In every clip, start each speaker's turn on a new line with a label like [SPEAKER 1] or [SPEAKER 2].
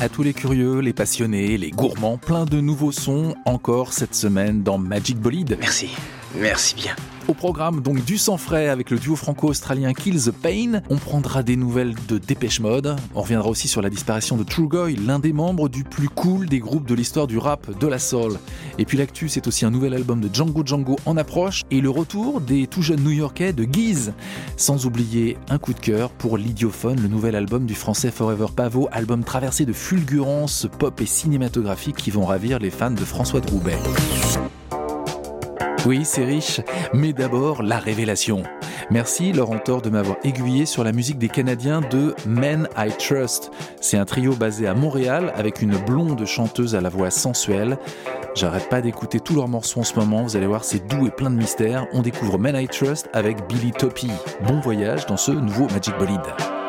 [SPEAKER 1] À tous les curieux, les passionnés, les gourmands, plein de nouveaux sons encore cette semaine dans Magic Bolide.
[SPEAKER 2] Merci. Merci bien.
[SPEAKER 1] Au programme donc du sang frais avec le duo franco-australien Kill the Pain. On prendra des nouvelles de Dépêche Mode. On reviendra aussi sur la disparition de True Goy, l'un des membres du plus cool des groupes de l'histoire du rap, de la soul. Et puis l'actu, c'est aussi un nouvel album de Django Django en approche et le retour des tout jeunes New-Yorkais de Guise. Sans oublier un coup de cœur pour l'Idiophone, le nouvel album du français Forever Pavot, album traversé de fulgurances pop et cinématographiques qui vont ravir les fans de François Droubet. Oui, c'est riche, mais d'abord la révélation. Merci Laurent Thor de m'avoir aiguillé sur la musique des Canadiens de Men I Trust. C'est un trio basé à Montréal avec une blonde chanteuse à la voix sensuelle. J'arrête pas d'écouter tous leurs morceaux en ce moment, vous allez voir c'est doux et plein de mystères. On découvre Men I Trust avec Billy Toppy. Bon voyage dans ce nouveau Magic Bolide.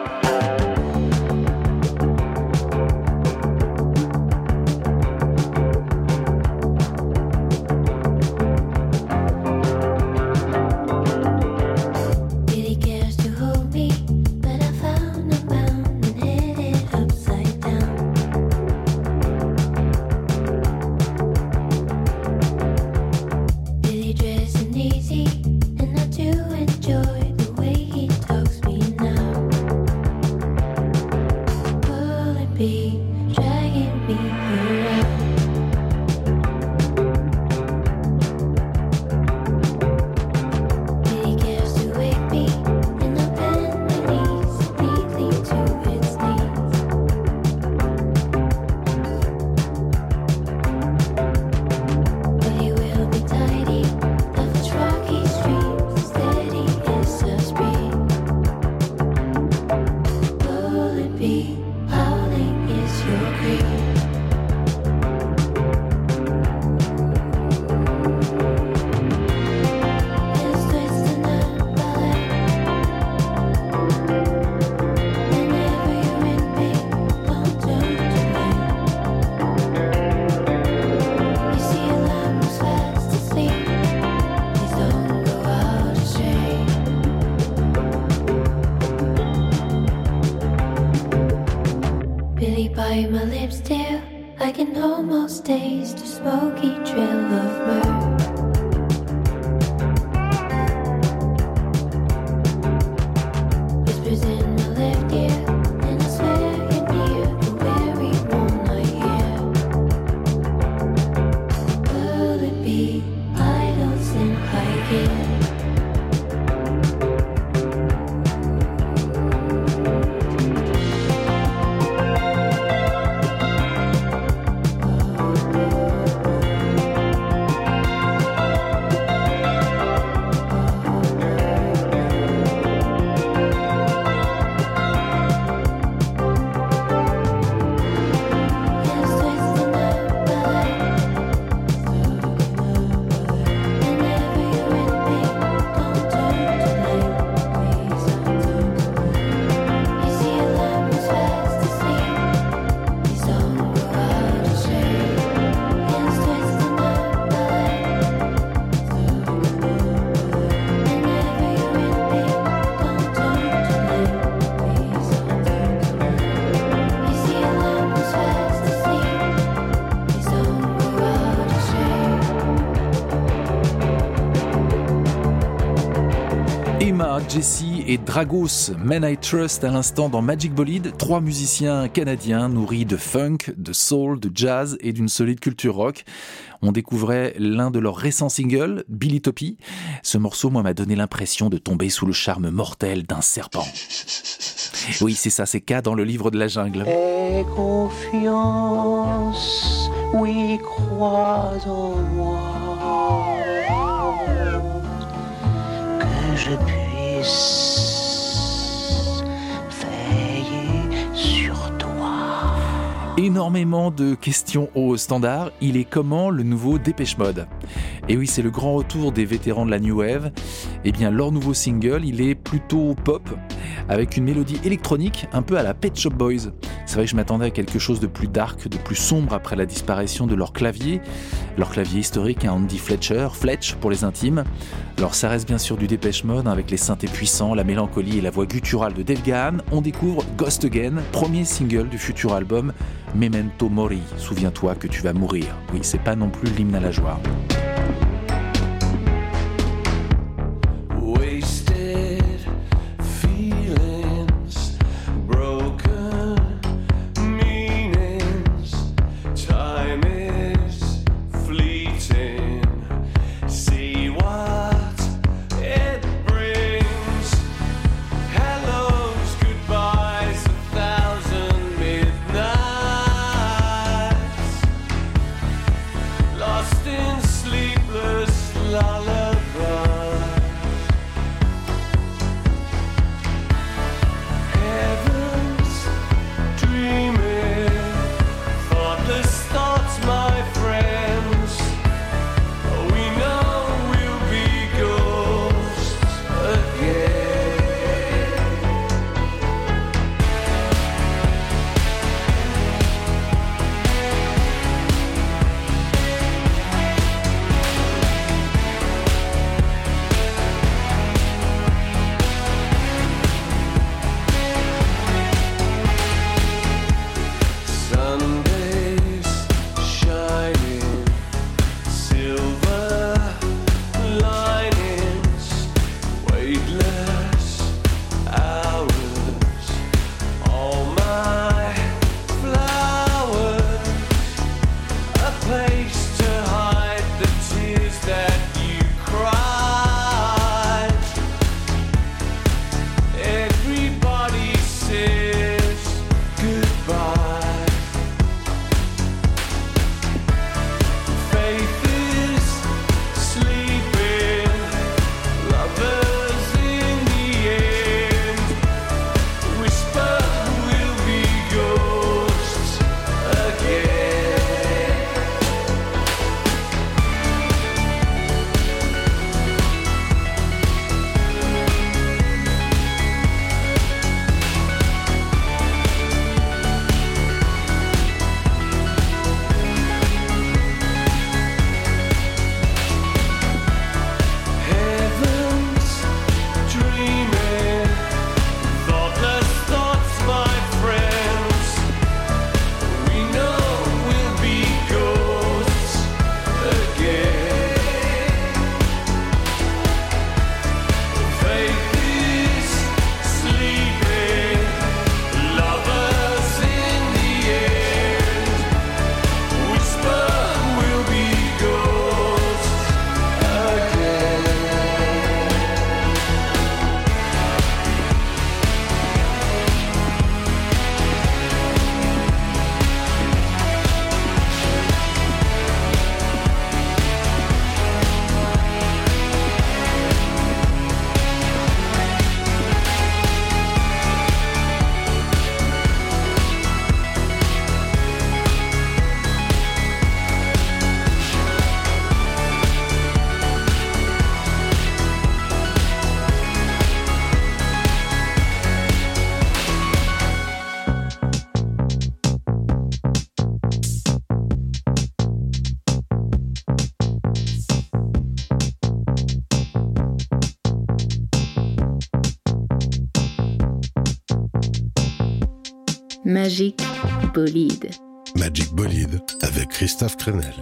[SPEAKER 1] Emma, Jessie et Dragos, Men I Trust à l'instant dans Magic Bolide, trois musiciens canadiens nourris de funk, de soul, de jazz et d'une solide culture rock. On découvrait l'un de leurs récents singles, Billy Toppy. Ce morceau, moi, m'a donné l'impression de tomber sous le charme mortel d'un serpent. Oui, c'est ça, c'est K dans le livre de la jungle.
[SPEAKER 3] Confiance, oui, crois en moi.
[SPEAKER 4] Énormément de questions au standard. Il est comment le nouveau Dépêche Mode? Et oui, c'est le grand retour des vétérans de la New Wave. Eh bien, leur nouveau single, il est plutôt pop, avec une mélodie électronique un peu à la Pet Shop Boys. C'est vrai que je m'attendais à quelque chose de plus dark, de plus sombre après la disparition de leur clavier, leur clavier historique, un Andy Fletcher, Fletch pour les intimes. Alors ça reste bien sûr du Dépêche Mode avec les synthés puissants, la mélancolie et la voix gutturale de Dave Gahan. On découvre Ghost Again, premier single du futur album Memento Mori. Souviens-toi que tu vas mourir. Oui, c'est pas non plus l'hymne à la joie.
[SPEAKER 5] Magique bolide.
[SPEAKER 6] Magic Bolide avec Christophe Crenel.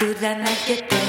[SPEAKER 7] Do
[SPEAKER 2] that night,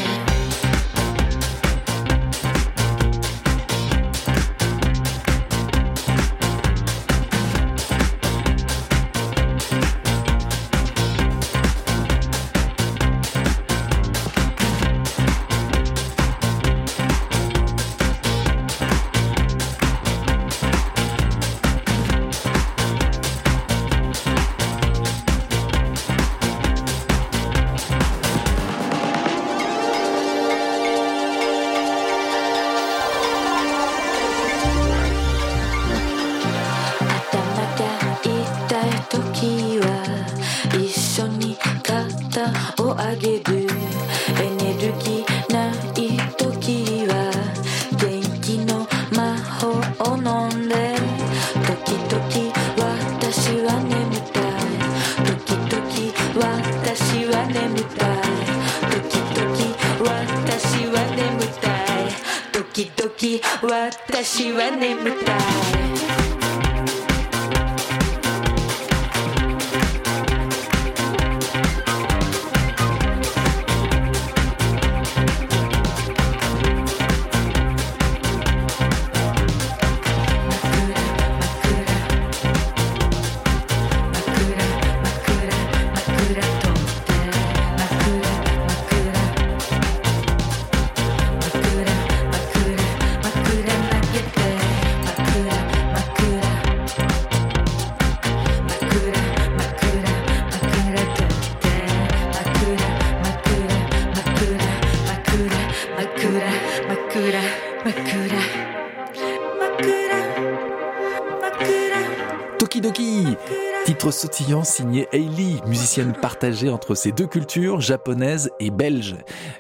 [SPEAKER 2] sautillant signé Hailey, musicienne partagée entre ces deux cultures, japonaise et belge.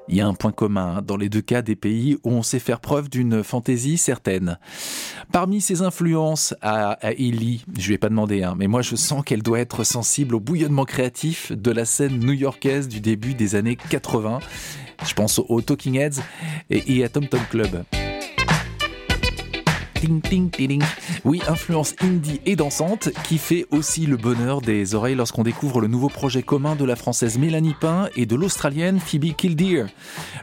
[SPEAKER 2] Il y a un point commun hein, dans les deux cas des pays où on sait faire preuve d'une fantaisie certaine. Parmi ses influences à, à Hailey, je lui ai pas demandé, hein, mais moi je sens qu'elle doit être sensible au bouillonnement créatif de la scène new-yorkaise du début des années 80. Je pense aux Talking Heads et, et à Tom Tom Club. Oui, influence indie et dansante qui fait aussi le bonheur des oreilles lorsqu'on découvre le nouveau projet commun de la française Mélanie Pain et de l'australienne Phoebe Killdeer.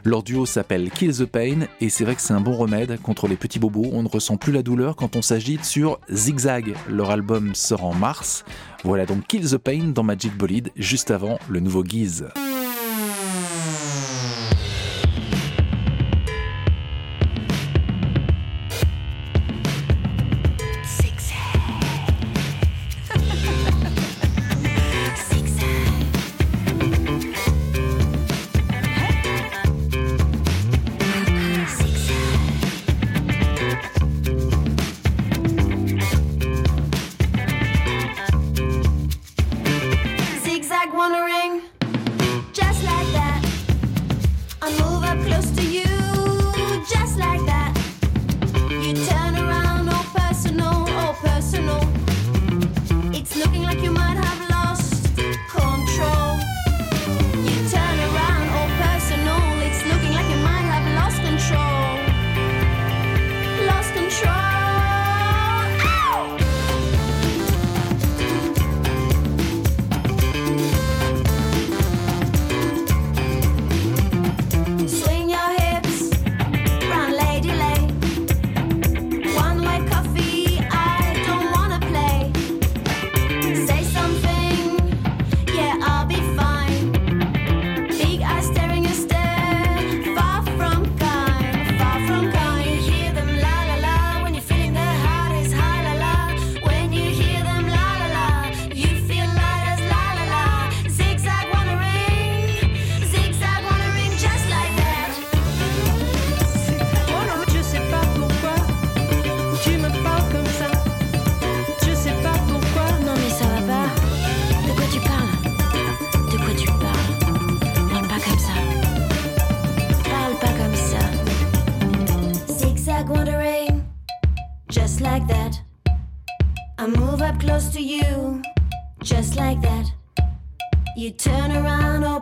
[SPEAKER 2] Leur duo s'appelle Kill the Pain et c'est vrai que c'est un bon remède contre les petits bobos. On ne ressent plus la douleur quand on s'agite sur Zigzag. Leur album sort en mars. Voilà donc Kill the Pain dans Magic Bolide juste avant le nouveau Guise.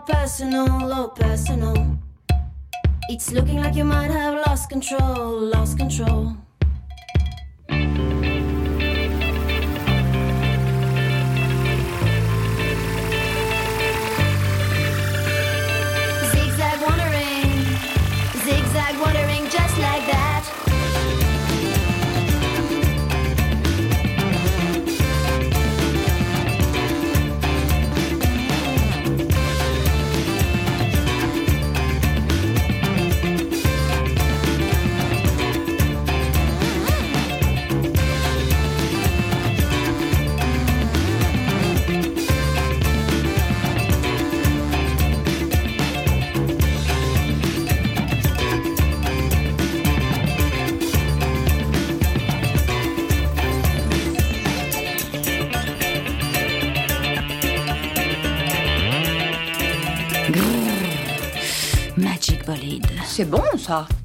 [SPEAKER 8] Personal, all personal. It's looking like you might have lost control, lost control.
[SPEAKER 4] Talk.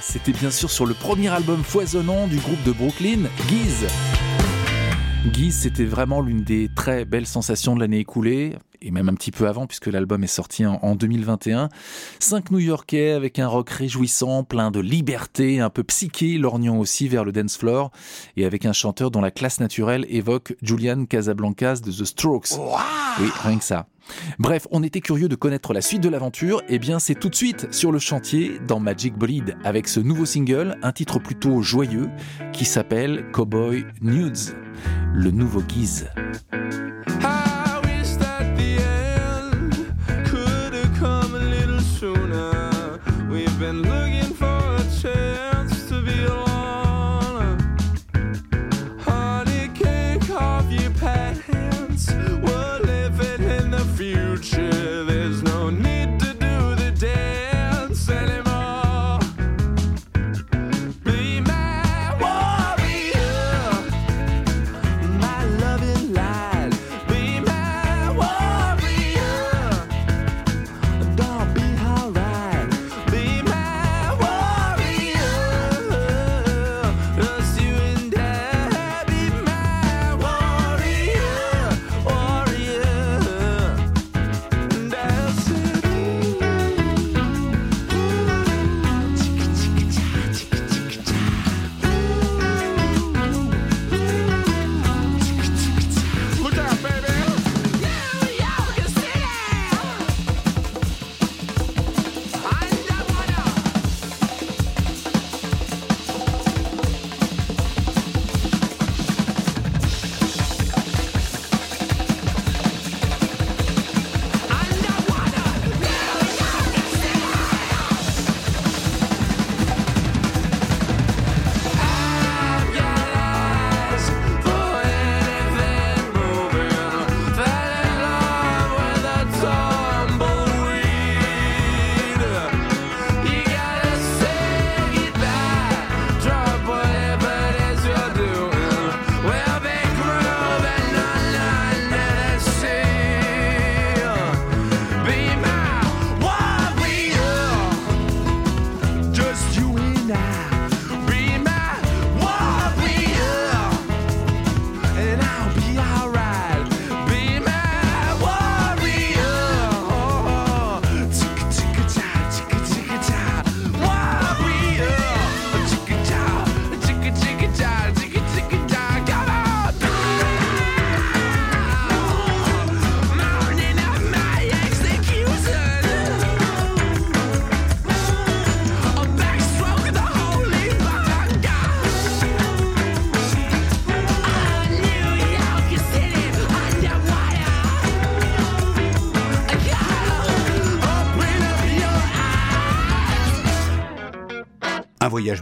[SPEAKER 4] c'était bien sûr sur le premier album foisonnant du groupe de Brooklyn, Guise. Guise, c'était vraiment l'une des très belles sensations de l'année écoulée et même un petit peu avant puisque l'album est sorti en, 2021. Cinq New-Yorkais avec un rock réjouissant, plein de liberté, un peu psyché, lorgnant aussi vers le dance floor et avec un chanteur dont la classe naturelle évoque Julian Casablancas de The Strokes. Wow oui, rien que ça. Bref, on était curieux de connaître la suite de l'aventure, et bien c'est tout de suite sur le chantier dans Magic Bolide avec ce nouveau single, un titre plutôt joyeux qui s'appelle Cowboy Nudes, le nouveau
[SPEAKER 9] guise.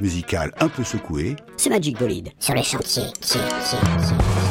[SPEAKER 9] musical un peu secoué.
[SPEAKER 10] C'est Magic Bolide. Sur les chantiers. Tiens, tiens, tiens.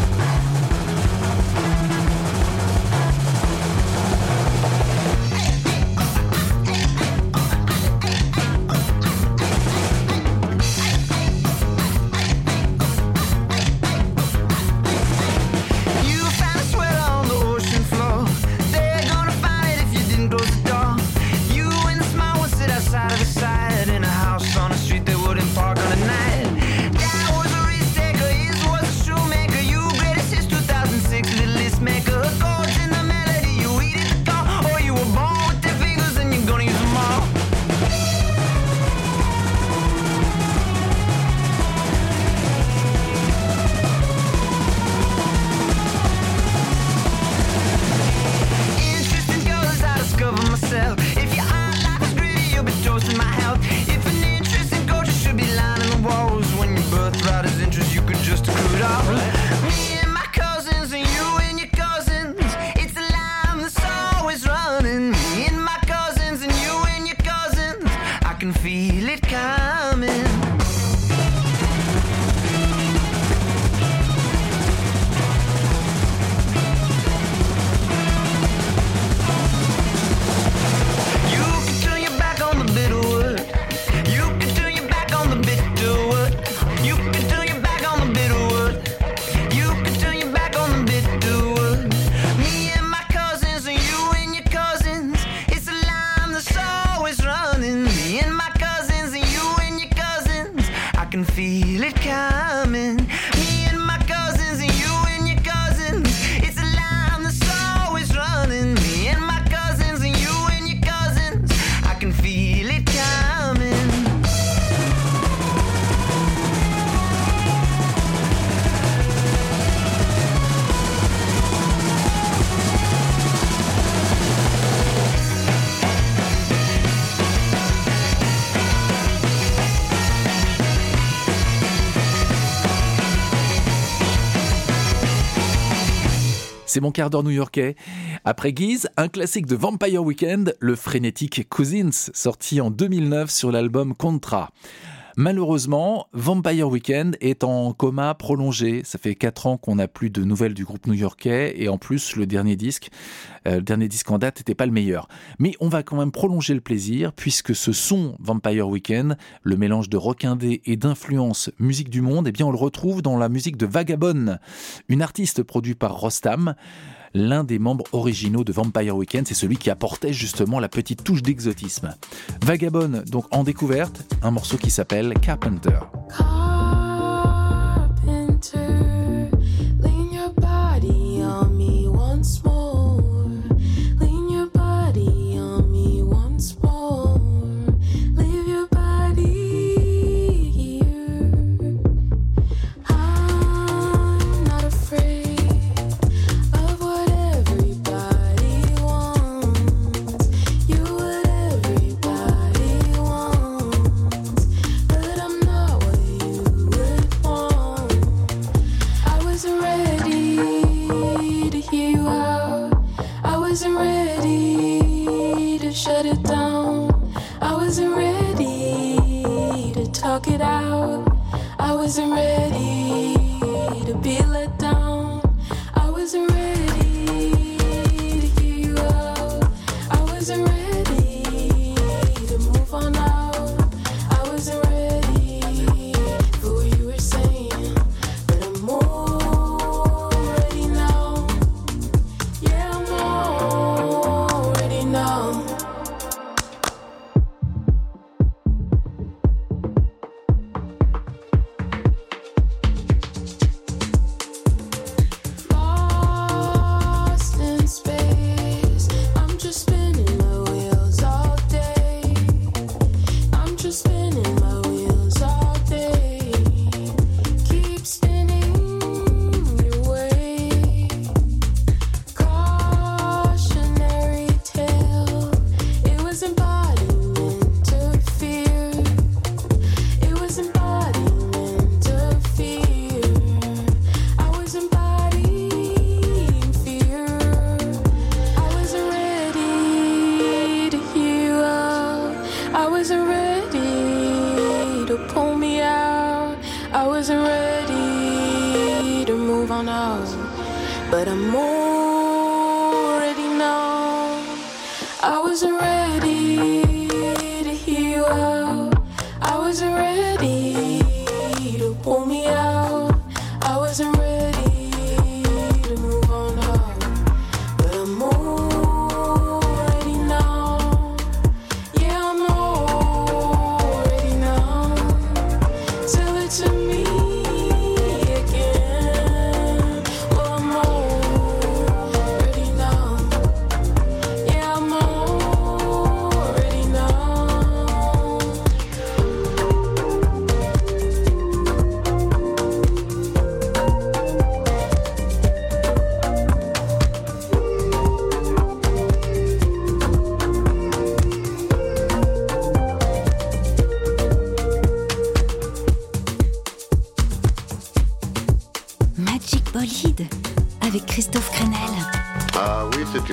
[SPEAKER 2] C'est mon quart d'heure new-yorkais. Après Guise, un classique de Vampire Weekend, le frénétique Cousins, sorti en 2009 sur l'album Contra. Malheureusement, Vampire Weekend est en coma prolongé. Ça fait 4 ans qu'on n'a plus de nouvelles du groupe new-yorkais et en plus, le dernier disque, euh, le dernier disque en date n'était pas le meilleur. Mais on va quand même prolonger le plaisir puisque ce son Vampire Weekend, le mélange de rock indé et d'influence musique du monde, eh bien on le retrouve dans la musique de Vagabond, une artiste produite par Rostam l'un des membres originaux de Vampire Weekend, c'est celui qui apportait justement la petite touche d'exotisme. Vagabond, donc en découverte, un morceau qui s'appelle Carpenter.
[SPEAKER 7] talk it out. I wasn't ready.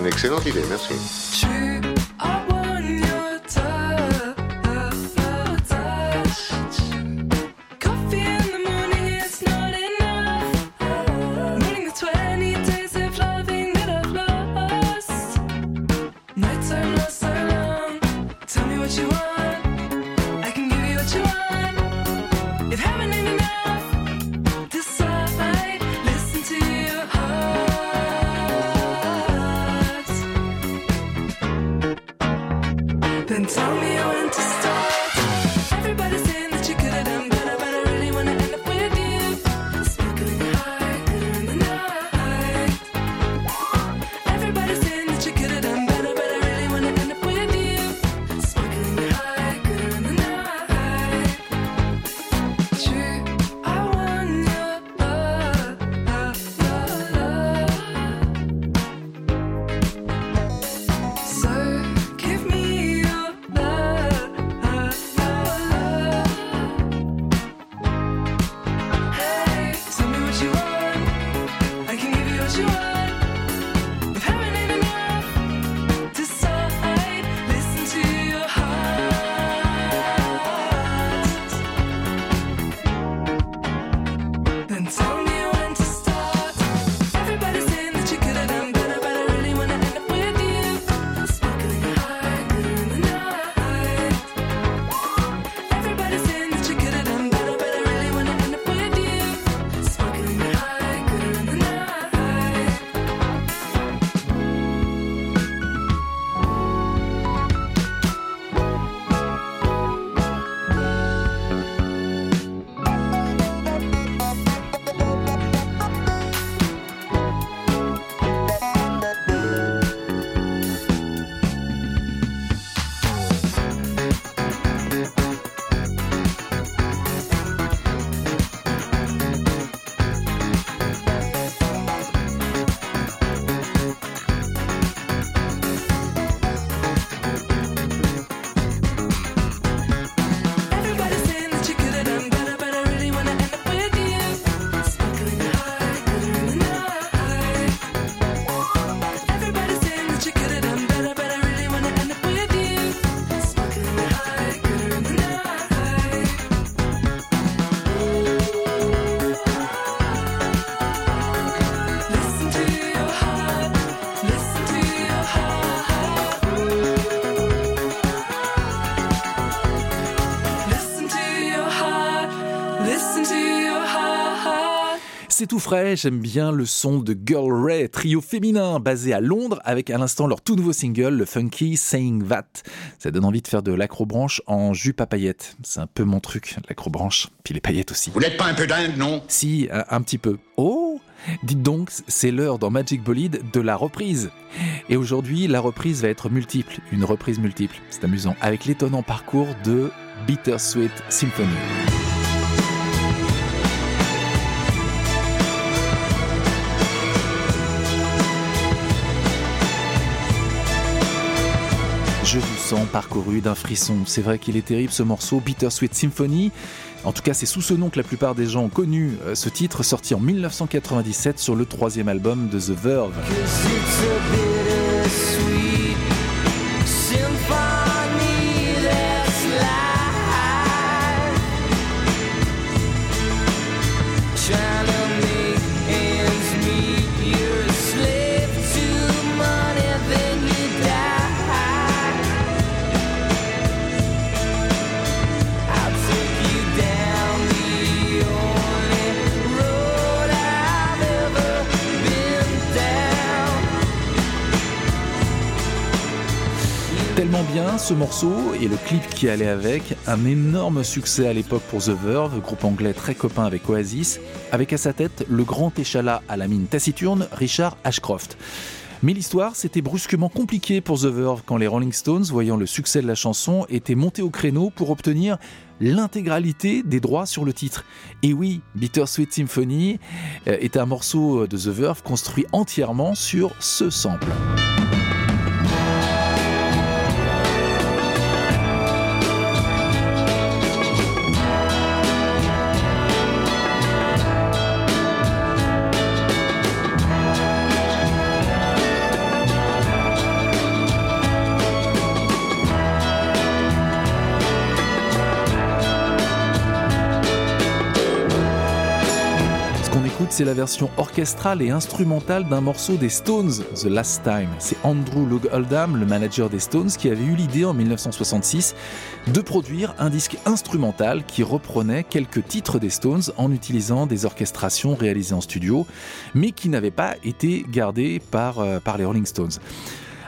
[SPEAKER 11] Tiene que ser un. Then tell me when to stop.
[SPEAKER 2] C'est tout frais, j'aime bien le son de Girl Ray, trio féminin basé à Londres, avec à l'instant leur tout nouveau single, le funky Saying That. Ça donne envie de faire de l'acrobranche en jupe à paillettes. C'est un peu mon truc, l'acrobranche, puis les paillettes aussi.
[SPEAKER 9] Vous n'êtes pas un peu dingue, non?
[SPEAKER 2] Si, un, un petit peu. Oh Dites donc, c'est l'heure dans Magic Bolide de la reprise. Et aujourd'hui, la reprise va être multiple, une reprise multiple. C'est amusant, avec l'étonnant parcours de Bittersweet Symphony. Je vous sens parcouru d'un frisson. C'est vrai qu'il est terrible ce morceau, Bittersweet Symphony. En tout cas, c'est sous ce nom que la plupart des gens ont connu euh, ce titre, sorti en 1997 sur le troisième album de The Verve. Ce morceau et le clip qui allait avec, un énorme succès à l'époque pour The Verve, groupe anglais très copain avec Oasis, avec à sa tête le grand échalas à la mine taciturne, Richard Ashcroft. Mais l'histoire, c'était brusquement compliqué pour The Verve quand les Rolling Stones, voyant le succès de la chanson, étaient montés au créneau pour obtenir l'intégralité des droits sur le titre. Et oui, Bittersweet Symphony euh, est un morceau de The Verve construit entièrement sur ce sample. C'est la version orchestrale et instrumentale d'un morceau des Stones, The Last Time. C'est Andrew Loog Oldham, le manager des Stones, qui avait eu l'idée en 1966 de produire un disque instrumental qui reprenait quelques titres des Stones en utilisant des orchestrations réalisées en studio, mais qui n'avaient pas été gardées par, euh, par les Rolling Stones.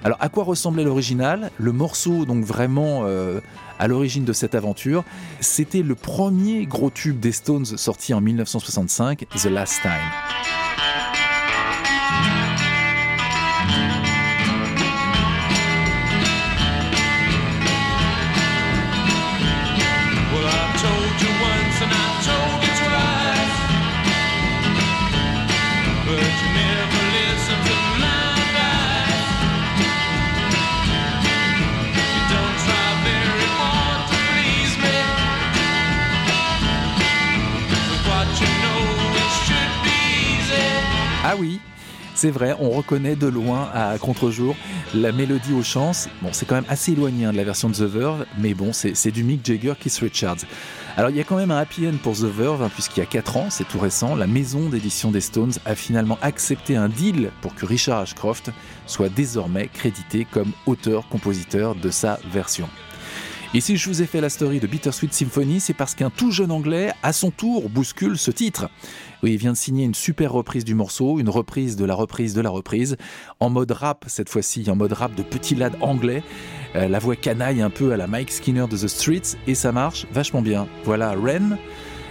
[SPEAKER 2] Alors, à quoi ressemblait l'original? Le morceau, donc vraiment euh, à l'origine de cette aventure, c'était le premier gros tube des Stones sorti en 1965, The Last Time. Oui, c'est vrai, on reconnaît de loin à contre-jour la mélodie aux chants. Bon, c'est quand même assez éloigné hein, de la version de The Verve, mais bon, c'est c'est du Mick Jagger, Keith Richards. Alors il y a quand même un happy end pour The Verve, hein, puisqu'il y a 4 ans, c'est tout récent, la maison d'édition des Stones a finalement accepté un deal pour que Richard Ashcroft soit désormais crédité comme auteur-compositeur de sa version. Et si je vous ai fait la story de Bittersweet Symphony, c'est parce qu'un tout jeune anglais, à son tour, bouscule ce titre. Oui, il vient de signer une super reprise du morceau, une reprise de la reprise de la reprise, en mode rap cette fois-ci, en mode rap de petit lad anglais. Euh, la voix canaille un peu à la Mike Skinner de The Streets, et ça marche vachement bien. Voilà Ren,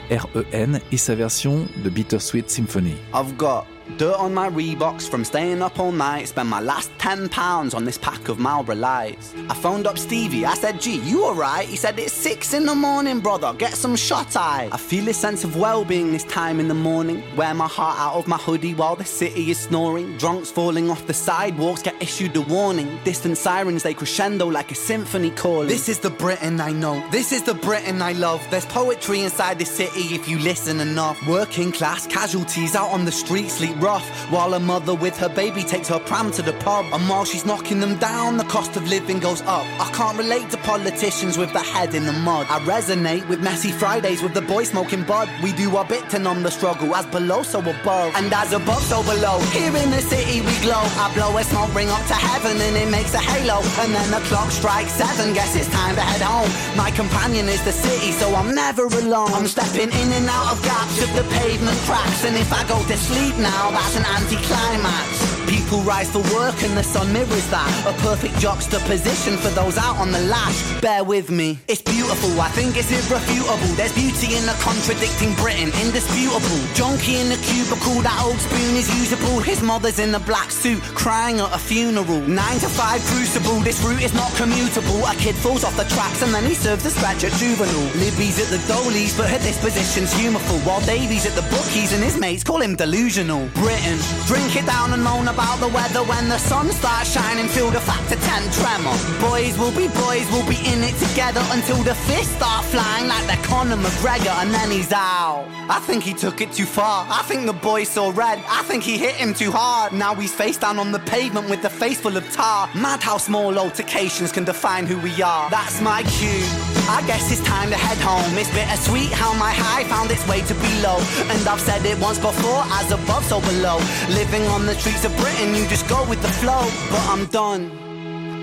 [SPEAKER 2] R-E-N, et sa version de Bittersweet Symphony.
[SPEAKER 10] I've got dirt on my Reeboks from staying up all night. Spent my last ten pounds on this pack of Marlboro Lights. I phoned up Stevie. I said, "Gee, you alright?" He said, "It's six in the morning, brother. Get some shut eye." I feel a sense of well-being this time in the morning. Wear my heart out of my hoodie while the city is snoring. Drunks falling off the sidewalks get issued a warning. Distant sirens they crescendo like a symphony calling. This is the Britain I know. This is the Britain I love. There's poetry inside the city if you listen enough. Working class casualties out on the street rough while a mother with her baby takes her pram to the pub. And while she's knocking them down, the cost of living goes up. I can't relate to politicians with their head in the mud. I resonate with messy Fridays with the boy smoking bud. We do our bit to numb the struggle as below so above. And as above so below. Here in the city we glow. I blow a smoke ring up to heaven and it makes a halo. And then the clock strikes seven. Guess it's time to head home. My companion is the city, so I'm never alone. I'm stepping in and out of gaps of the pavement cracks. And if I go to sleep now, Genau Zauber ist ein Antiklimax. People rise for work and the sun mirrors that. A perfect juxtaposition for those out on the lash. Bear with me. It's beautiful, I think it's irrefutable. There's beauty in the contradicting Britain, indisputable. Junkie in the cubicle, that old spoon is usable. His mother's in a black suit, crying at a funeral. Nine to five crucible, this route is not commutable. A kid falls off the tracks and then he serves a scratch at juvenile. Libby's at the Dolies, but her disposition's humorful. While Davy's at the bookies and his mates call him delusional. Britain, drink it down and moan about the weather when the sun starts shining. Feel the factor 10 tremor. Boys will be boys, we'll be in it together until the fists start flying like they're Conor McGregor and then he's out. I think he took it too far. I think the boy saw red. I think he hit him too hard. Now he's face down on the pavement with the face full of tar. Mad how small altercations can define who we are. That's my cue. I guess it's time to head home. It's bittersweet how my high found its way to be low. And I've said it once before, as above, so below. Living on the streets of Britain, and you just go with the flow. But I'm done.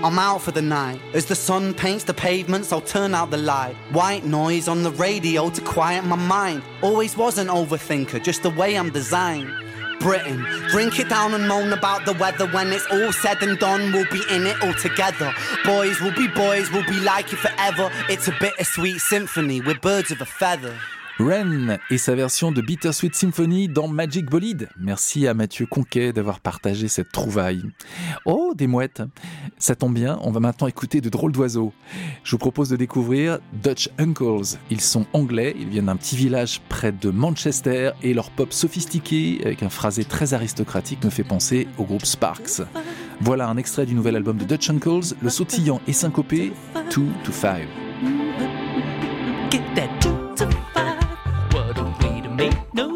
[SPEAKER 10] I'm out for the night. As the sun paints the pavements, I'll turn out the light. White noise on the radio to quiet my mind. Always was an overthinker, just the way I'm designed. Britain. Drink it down and moan about the weather. When it's all said and done, we'll be in it all together. Boys will be boys, we'll be like it forever. It's a bittersweet symphony, we're birds of a feather.
[SPEAKER 2] Ren et sa version de Bittersweet Symphony dans Magic Bolide. Merci à Mathieu Conquet d'avoir partagé cette trouvaille. Oh, des mouettes Ça tombe bien, on va maintenant écouter de drôles d'oiseaux. Je vous propose de découvrir Dutch Uncles. Ils sont anglais, ils viennent d'un petit village près de Manchester et leur pop sophistiqué avec un phrasé très aristocratique me fait penser au groupe Sparks. Voilà un extrait du nouvel album de Dutch Uncles, le sautillant et syncopé 2 to 5.
[SPEAKER 12] no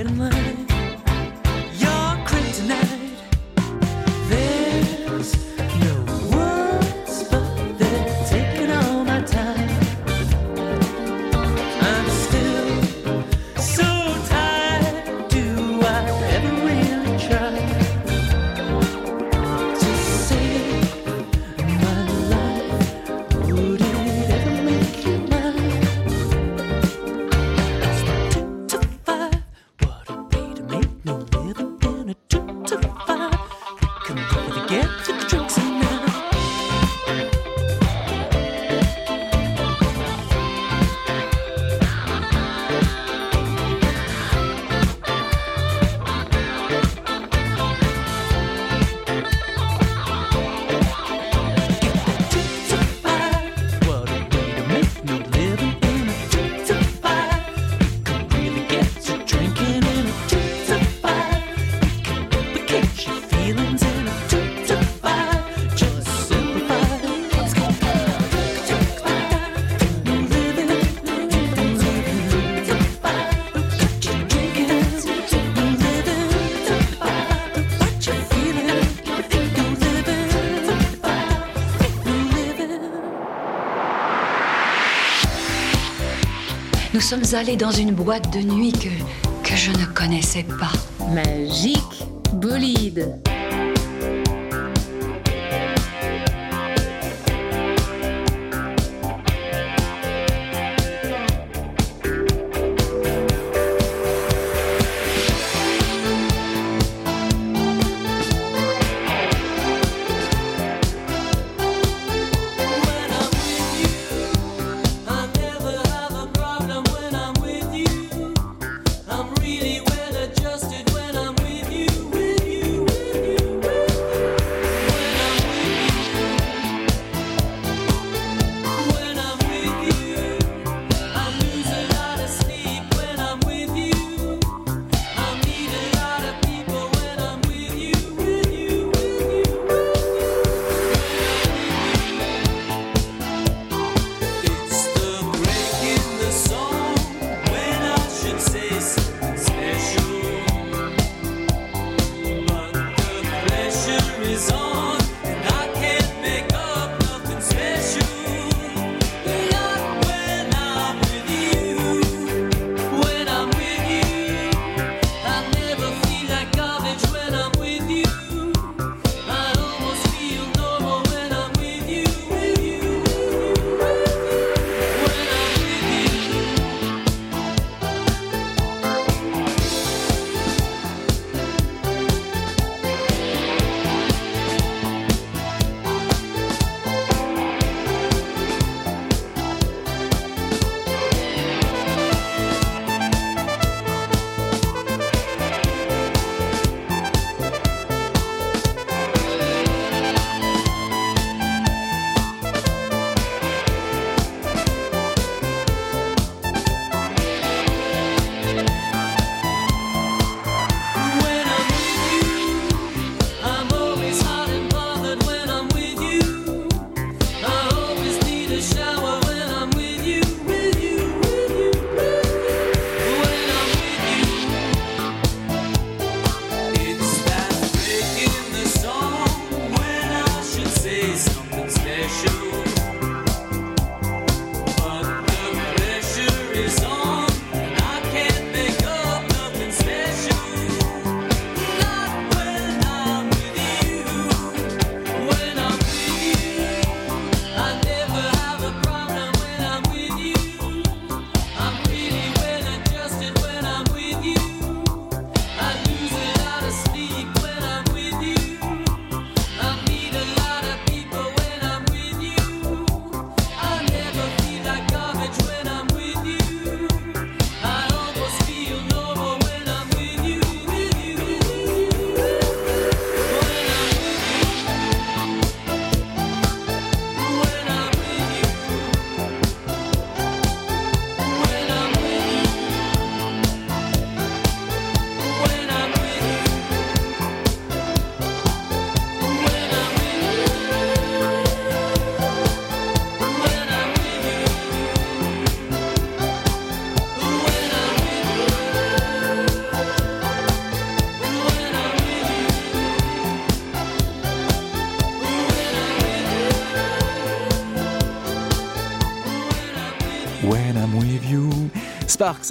[SPEAKER 12] kryptonite. You're kryptonite.
[SPEAKER 13] Nous sommes allés dans une boîte de nuit que, je ne connaissais pas.
[SPEAKER 5] Magique bolide.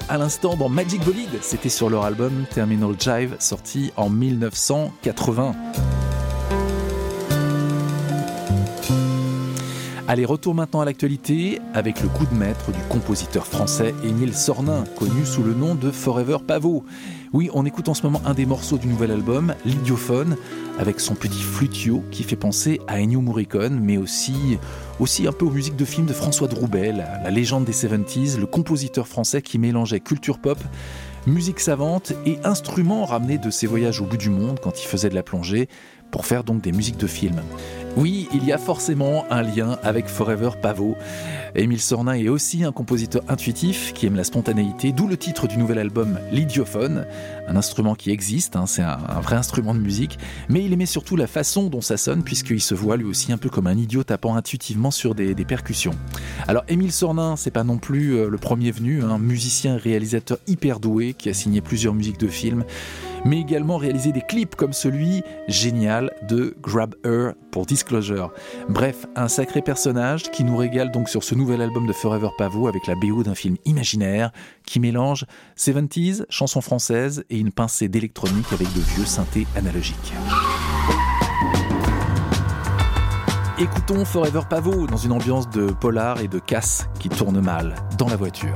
[SPEAKER 2] À l'instant dans Magic Bolide. C'était sur leur album Terminal Jive sorti en 1980. Allez, retour maintenant à l'actualité avec le coup de maître du compositeur français Émile Sornin, connu sous le nom de Forever Pavot. Oui, on écoute en ce moment un des morceaux du nouvel album, L'Idiophone, avec son petit flutio qui fait penser à Ennio Morricone, mais aussi, un peu aux musiques de films de François Droubet, la, la légende des 70s, le compositeur français qui mélangeait culture pop, musique savante et instruments ramenés de ses voyages au bout du monde quand il faisait de la plongée, pour faire donc des musiques de films. Oui, il y a forcément un lien avec Forever Pavot. Émile Sornin est aussi un compositeur intuitif qui aime la spontanéité, d'où le titre du nouvel album L'Idiophone, un instrument qui existe, hein, c'est un, vrai instrument de musique, mais il aimait surtout la façon dont ça sonne puisqu'il se voit lui aussi un peu comme un idiot tapant intuitivement sur des, percussions. Alors Émile Sornin, c'est pas non plus euh, le premier venu, un musicien et réalisateur hyper doué qui a signé plusieurs musiques de films, mais également réalisé des clips comme celui génial de Grab Her pour Disclosure. Bref, un sacré personnage qui nous régale donc sur ce nouvel album de Forever Pavot avec la BO d'un film imaginaire qui mélange 70s, chansons françaises et une pincée d'électronique avec de vieux synthés analogiques. Écoutons Forever Pavot dans une ambiance de polar et de casse qui tourne mal dans la voiture.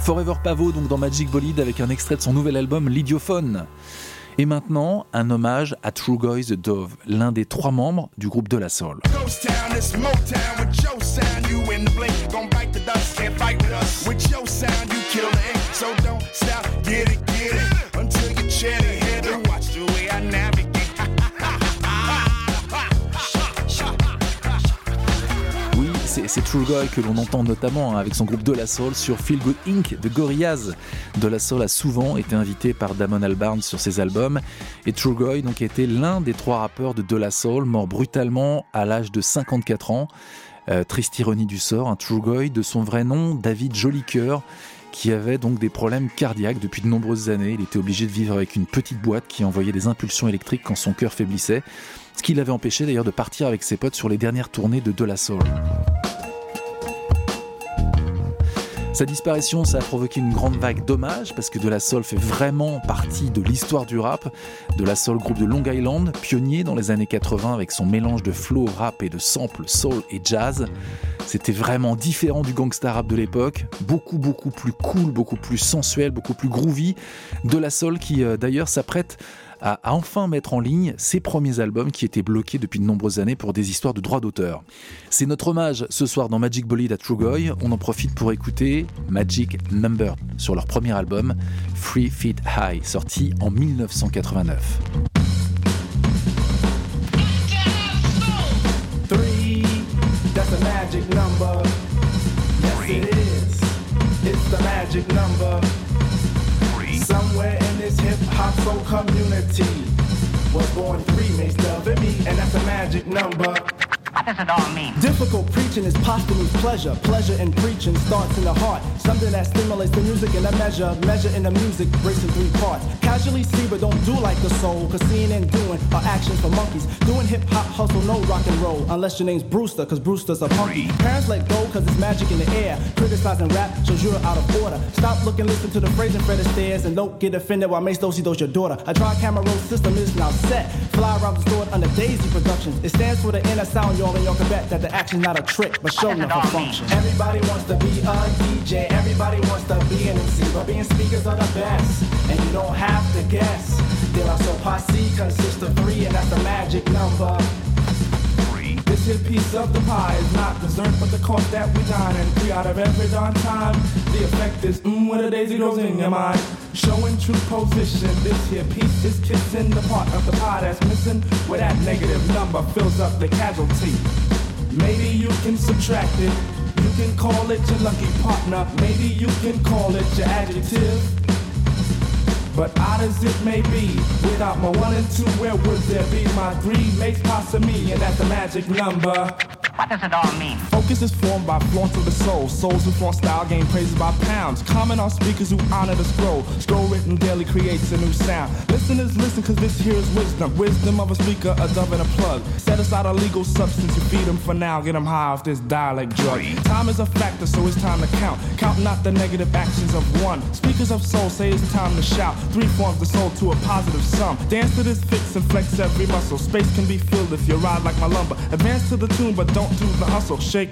[SPEAKER 2] Forever Pavot donc dans Magic Bolide avec un extrait de son nouvel album L'Idiophone. Et maintenant, un hommage à True Goy the Dove, l'un des trois membres du groupe de la Soul. C'est True Goy que l'on entend notamment hein, avec son groupe De La Soul sur Feel Good Inc. de Gorillaz. De La Soul a souvent été invité par Damon Albarn sur ses albums et True Goy donc était l'un des trois rappeurs de De La Soul mort brutalement à l'âge de 54 ans. Euh, triste ironie du sort, un True Goy de son vrai nom, David Jolicoeur, qui avait donc des problèmes cardiaques depuis de nombreuses années. Il était obligé de vivre avec une petite boîte qui envoyait des impulsions électriques quand son cœur faiblissait, ce qui l'avait empêché d'ailleurs de partir avec ses potes sur les dernières tournées de De La Soul. Sa disparition, ça a provoqué une grande vague d'hommages parce que De La Soul fait vraiment partie de l'histoire du rap. De La Soul, groupe de Long Island, pionnier dans les années 80 avec son mélange de flow, rap et de samples, soul et jazz. C'était vraiment différent du gangsta rap de l'époque, beaucoup beaucoup plus cool, beaucoup plus sensuel, beaucoup plus groovy. De La Soul qui euh, d'ailleurs s'apprête à, à enfin mettre en ligne ses premiers albums qui étaient bloqués depuis de nombreuses années pour des histoires de droits d'auteur. C'est notre hommage ce soir dans Magic Bolide à True Goy. On en profite pour écouter Magic Number sur leur premier album Free Feet High, sorti en 1989.
[SPEAKER 14] Three, that's a magic number. Yes, it is. It's the magic number. Somewhere hop soul community was born three love and me, and that's a magic number. What does it all mean? Difficult preaching is posthumous pleasure. Pleasure in preaching starts in the heart. Something that stimulates the music in a measure. Measure in the music breaks in three parts. Casually see, but don't do like the soul. Cause seeing and doing are actions for monkeys. Doing hip hop hustle, no rock and roll. Unless your name's Brewster, cause Brewster's a punky. Parents let go cause it's magic in the air. Criticizing rap shows you're out of order. Stop looking, listen to the phrase and Fred Astaire. And don't get offended while Mace Dosey does your daughter. A dry camera roll system is now set. Fly around the store under Daisy Productions. It stands for the inner sound, y'all, and y'all can bet that the action's not a trick, but show enough a function. Everybody wants to be a DJ, everybody wants to be an MC, but being speakers are the best, and you don't have to guess. De La Soul Posse consists of three, and that's the magic number. This here piece of the pie is not dessert, but the cost that we dine. And three out of every darn time, the effect is mmm when a daisy grows in your mind. Showing true position, this here piece is kissing the part of the pie that's missing, where that negative number fills up the casualty. Maybe you can subtract it. You can call it your lucky partner. Maybe you can call it your adjective. But odd as it may be, without my one and two, where would there be my three makes of me, and that's the magic number. What does it all mean? Focus is formed by flaunt of the soul. Souls who flaunt style gain praises by pounds. Comment on speakers who honor the scroll. Scroll written daily creates a new sound. Listeners listen cause this here is wisdom. Wisdom of a speaker, a dove and a plug. Set aside a legal substance, you feed them for now. Get them high off this dialect drug. Time is a factor, so it's time to count. Count not the negative actions of one. Speakers of soul say it's time to shout. Three forms the soul to a positive sum. Dance to this fix and flex every muscle. Space can be filled if you ride like my lumber. Advance to the tune, but don't do the hustle. Shake,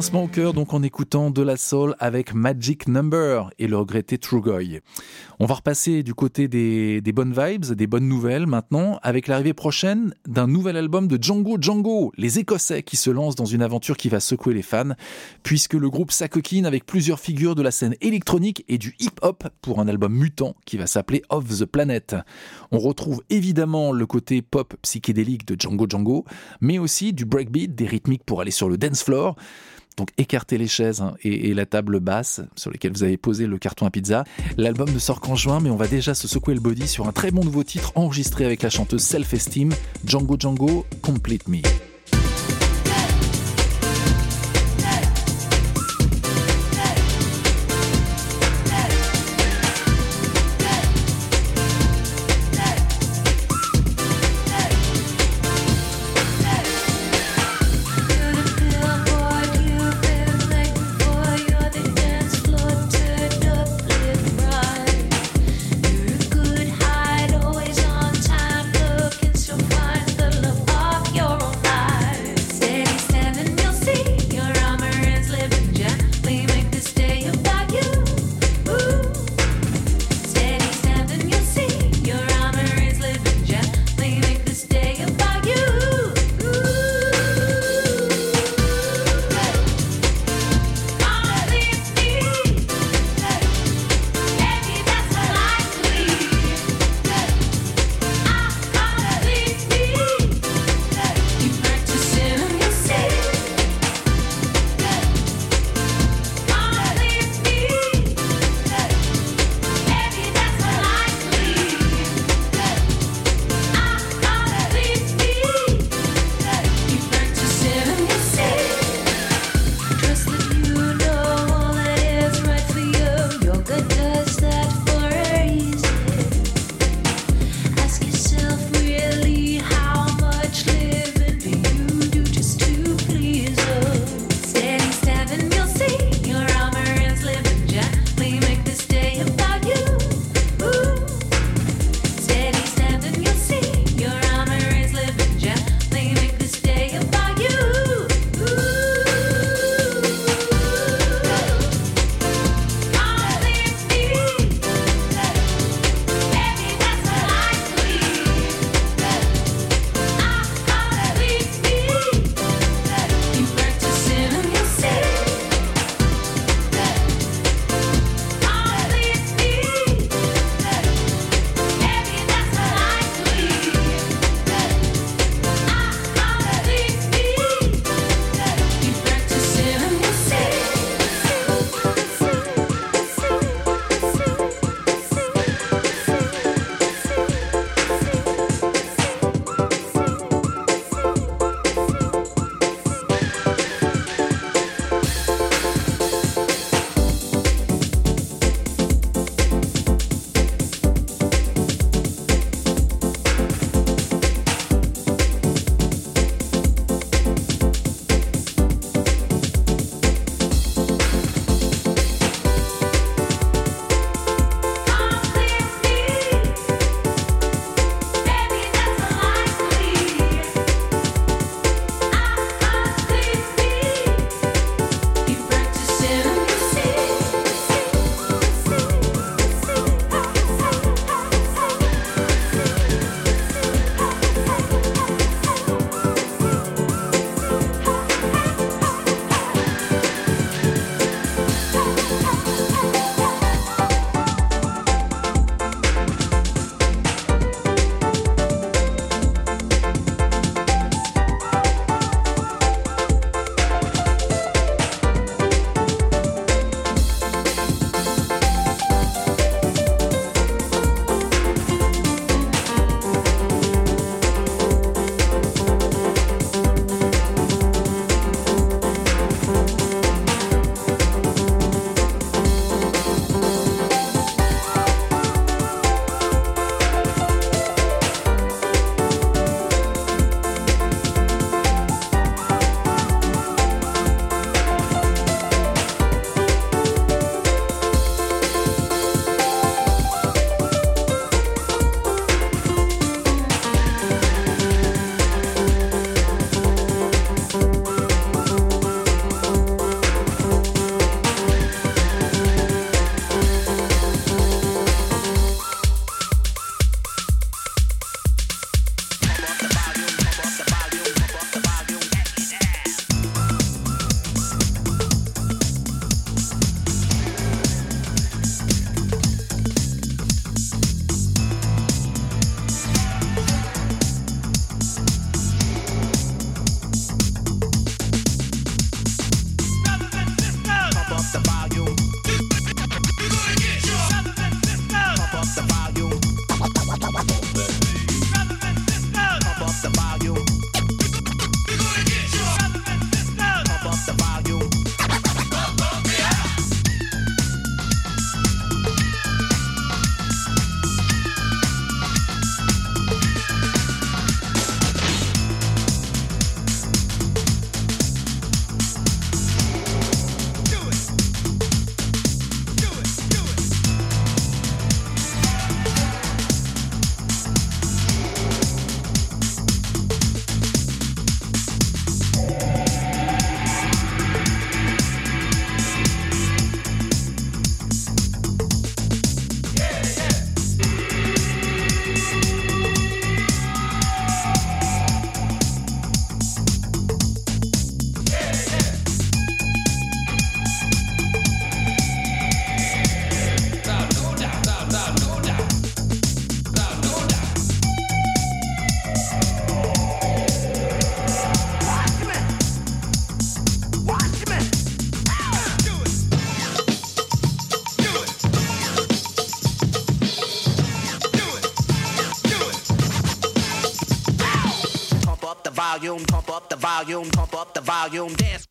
[SPEAKER 2] Pincement au cœur donc en écoutant de la soul avec Magic Number et le regretté True Goy. On va repasser du côté des, bonnes vibes, des bonnes nouvelles maintenant, avec l'arrivée prochaine d'un nouvel album de Django Django, les Écossais qui se lancent dans une aventure qui va secouer les fans, puisque le groupe s'acoquine avec plusieurs figures de la scène électronique et du hip-hop pour un album mutant qui va s'appeler Off the Planet. On retrouve évidemment le côté pop psychédélique de Django Django, mais aussi du breakbeat, des rythmiques pour aller sur le dance floor. Donc écartez les chaises hein, et, et la table basse sur lesquelles vous avez posé le carton à pizza. L'album ne sort qu'en juin, mais on va déjà se secouer le body sur un très bon nouveau titre enregistré avec la chanteuse Self Esteem, Django Django, Complete Me.
[SPEAKER 10] Volume, pump up the volume, pump up the volume, dance,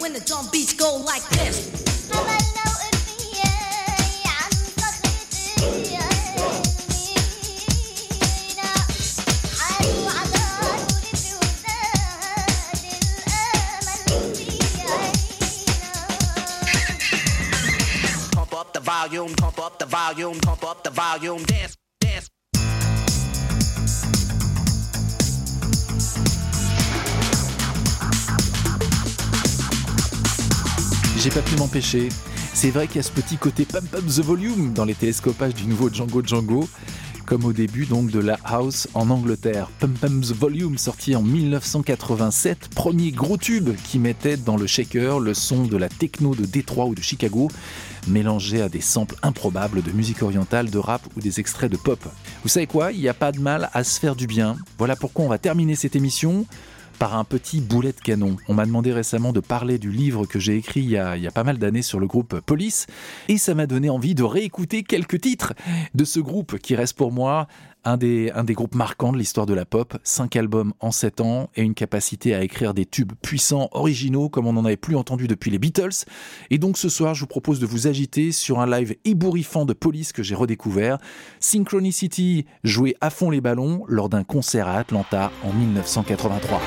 [SPEAKER 15] When the drum beats go like this.
[SPEAKER 2] C'est vrai qu'il y a ce petit côté pump up the volume dans les télescopages du nouveau Django Django, comme au début donc de la house en Angleterre. Pump up the volume sorti en 1987, premier gros tube qui mettait dans le shaker le son de la techno de Détroit ou de Chicago, mélangé à des samples improbables de musique orientale, de rap ou des extraits de pop. Vous savez quoi? Il n'y a pas de mal à se faire du bien. Voilà pourquoi on va terminer cette émission par un petit boulet de canon. On m'a demandé récemment de parler du livre que j'ai écrit il y, a, pas mal d'années sur le groupe Police, et ça m'a donné envie de réécouter quelques titres de ce groupe qui reste pour moi un des, groupes marquants de l'histoire de la pop. Cinq albums en sept ans et une capacité à écrire des tubes puissants, originaux, comme on n'en avait plus entendu depuis les Beatles. Et donc ce soir, je vous propose de vous agiter sur un live ébouriffant de Police que j'ai redécouvert. Synchronicity jouait à fond les ballons lors d'un concert à Atlanta en 1983.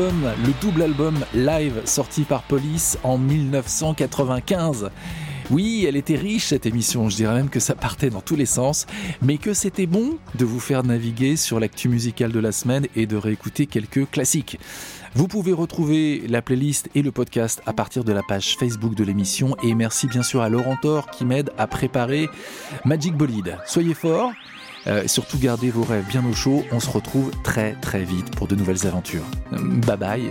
[SPEAKER 2] Le double album live sorti par Police en 1995. Oui, elle était riche cette émission, je dirais même que ça partait dans tous les sens, mais que c'était bon de vous faire naviguer sur l'actu musicale de la semaine et de réécouter quelques classiques. Vous pouvez retrouver la playlist et le podcast à partir de la page Facebook de l'émission et merci bien sûr à Laurent Thor qui m'aide à préparer Magic Bolide. Soyez forts, euh, surtout gardez vos rêves bien au chaud, on se retrouve très très vite pour de nouvelles aventures. Bye bye.